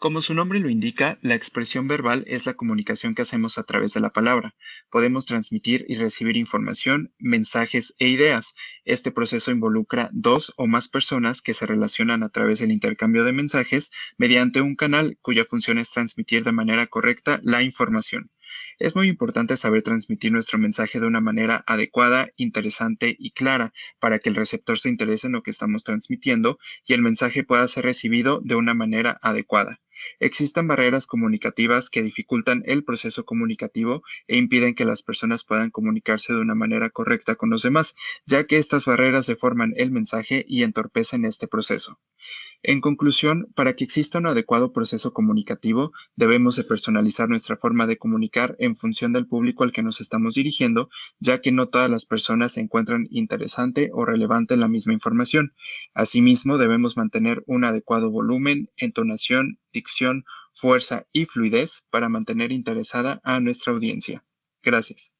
Como su nombre lo indica, la expresión verbal es la comunicación que hacemos a través de la palabra. Podemos transmitir y recibir información, mensajes e ideas. Este proceso involucra dos o más personas que se relacionan a través del intercambio de mensajes mediante un canal cuya función es transmitir de manera correcta la información. Es muy importante saber transmitir nuestro mensaje de una manera adecuada, interesante y clara para que el receptor se interese en lo que estamos transmitiendo y el mensaje pueda ser recibido de una manera adecuada. Existen barreras comunicativas que dificultan el proceso comunicativo e impiden que las personas puedan comunicarse de una manera correcta con los demás, ya que estas barreras deforman el mensaje y entorpecen este proceso. En conclusión, para que exista un adecuado proceso comunicativo, debemos de personalizar nuestra forma de comunicar en función del público al que nos estamos dirigiendo, ya que no todas las personas se encuentran interesante o relevante la misma información. Asimismo, debemos mantener un adecuado volumen, entonación, dicción, fuerza y fluidez para mantener interesada a nuestra audiencia. Gracias.